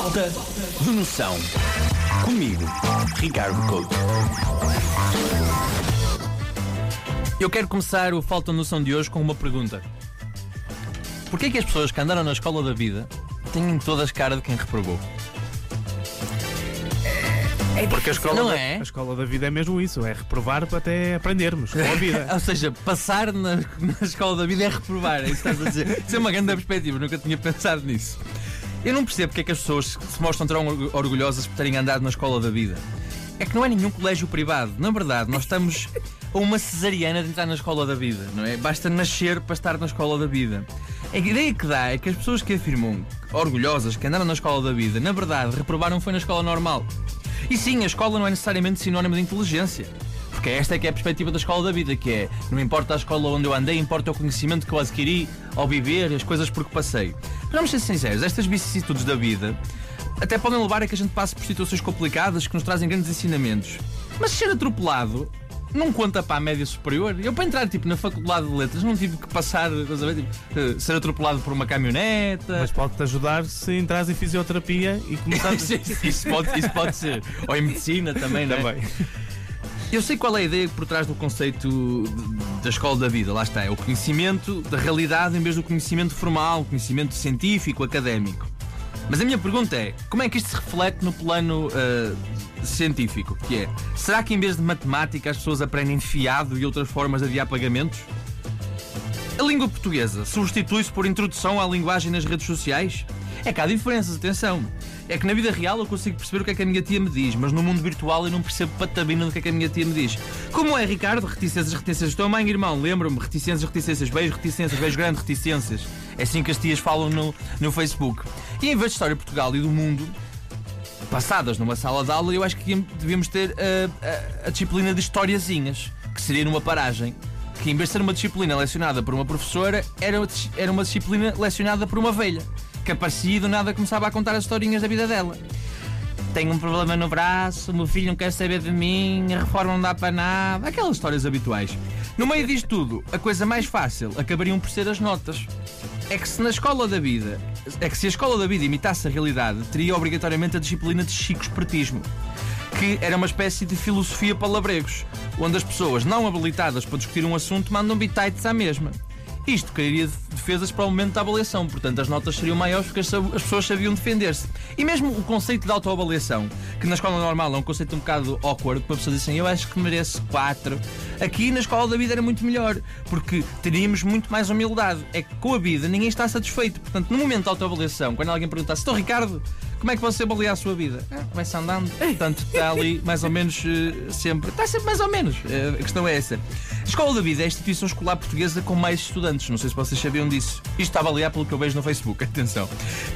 Falta de noção. Comigo, Ricardo Couto. Eu quero começar o Falta de Noção de hoje com uma pergunta. Porquê é que as pessoas que andaram na escola da vida têm todas cara de quem reprovou? Porque a escola, Não da, é? a escola da vida é mesmo isso, é reprovar para até aprendermos com a vida. Ou seja, passar na, na escola da vida é reprovar, é isso que estás a dizer. Isso é uma grande perspectiva, nunca tinha pensado nisso. Eu não percebo porque é que as pessoas se mostram tão orgu- orgulhosas por terem andado na escola da vida. É que não é nenhum colégio privado. Na verdade, nós estamos a uma cesariana de entrar na escola da vida, não é? Basta nascer para estar na escola da vida. A ideia que dá é que as pessoas que afirmam orgulhosas que andaram na escola da vida, na verdade, reprovaram foi na escola normal. E sim, a escola não é necessariamente sinónimo de inteligência. Porque esta é que é a perspectiva da escola da vida, que é não importa a escola onde eu andei, importa o conhecimento que eu adquiri ao viver, as coisas por que passei. Vamos ser sinceros, estas vicissitudes da vida até podem levar a que a gente passe por situações complicadas que nos trazem grandes ensinamentos. Mas ser atropelado não conta para a média superior. Eu para entrar tipo, na faculdade de letras não tive que passar, ver, tipo, eh, ser atropelado por uma caminhoneta. Mas pode-te ajudar se entras em fisioterapia e começares isso, isso pode, isso pode ser. Ou em medicina também, não é? também. Eu sei qual é a ideia por trás do conceito da escola da vida, lá está, é o conhecimento da realidade em vez do conhecimento formal, conhecimento científico, académico. Mas a minha pergunta é, como é que isto se reflete no plano ah, científico? Que é, será que em vez de matemática as pessoas aprendem fiado e outras formas de adiar pagamentos? A língua portuguesa substitui-se por introdução à linguagem nas redes sociais? É que há diferenças, atenção. É que na vida real eu consigo perceber o que é que a minha tia me diz, mas no mundo virtual eu não percebo patabina do que é que a minha tia me diz. Como é, Ricardo? Reticências, reticências. Tua mãe, irmão, lembro-me. Reticências, reticências. Beijo, reticências. Beijo grande, reticências. É assim que as tias falam no, no Facebook. E em vez de História de Portugal e do mundo, passadas numa sala de aula, eu acho que devíamos ter a, a- a disciplina de historiazinhas, que seria numa paragem. Que em vez de ser uma disciplina lecionada por uma professora, era, era uma disciplina lecionada por uma velha, que aparecia e do nada começava a contar as historinhas da vida dela. Tenho um problema no braço, o meu filho não quer saber de mim, a reforma não dá para nada, aquelas histórias habituais. No meio disto tudo, a coisa mais fácil acabariam por ser as notas. É que se na escola da vida, é que se a escola da vida imitasse a realidade, teria obrigatoriamente a disciplina de chico espertismo, que era uma espécie de filosofia palavregos, onde as pessoas não habilitadas para discutir um assunto mandam bitites à mesma. Isto criaria defesas para o momento da avaliação, portanto as notas seriam maiores porque as, as pessoas sabiam defender-se. E mesmo o conceito de autoavaliação, que na escola normal é um conceito um bocado awkward, que uma pessoa diz assim, eu acho que mereço 4. Aqui na escola da vida era muito melhor, porque teríamos muito mais humildade. É que com a vida ninguém está satisfeito. Portanto, no momento da autoavaliação, quando alguém perguntasse, estou Ricardo, como é que você avalia a sua vida? Ah, andando. Portanto, está ali mais ou menos eh, sempre. Está sempre mais ou menos. Eh, a questão é essa. Escola da Vida é a instituição escolar portuguesa com mais estudantes. Não sei se vocês sabiam disso. Isto está a avaliar pelo que eu vejo no Facebook. Atenção.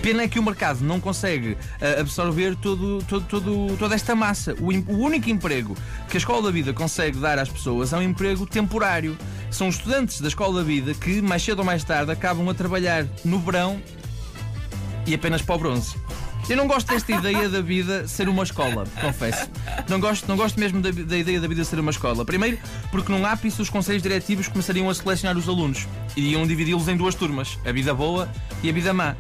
Pena é que o mercado não consegue eh, absorver todo, todo, todo- toda esta massa. O, o único emprego que a Escola da Vida consegue dar às pessoas é um emprego temporário. São os estudantes da Escola da Vida que, mais cedo ou mais tarde, acabam a trabalhar no verão e apenas para o bronze. Eu não gosto desta ideia da vida ser uma escola, confesso. Não gosto, não gosto mesmo da, da ideia da vida ser uma escola. Primeiro, porque num ápice os conselhos diretivos começariam a selecionar os alunos. Iriam dividi-los em duas turmas, a vida boa e a vida má.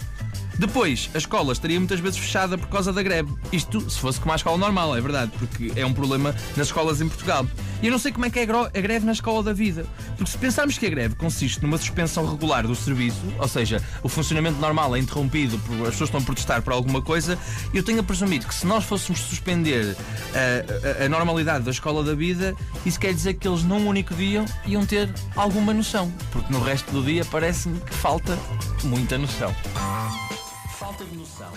Depois, a escola estaria muitas vezes fechada por causa da greve. Isto se fosse como a escola normal, é verdade, porque é um problema nas escolas em Portugal. E eu não sei como é que é a greve na escola da vida. Porque se pensarmos que a greve consiste numa suspensão regular do serviço, ou seja, o funcionamento normal é interrompido, por, as pessoas estão a protestar por alguma coisa, eu tenho a presumir que se nós fôssemos suspender a, a- a normalidade da escola da vida, isso quer dizer que eles num único dia iam ter alguma noção. Porque no resto do dia parece-me que falta muita noção. Falta de noção.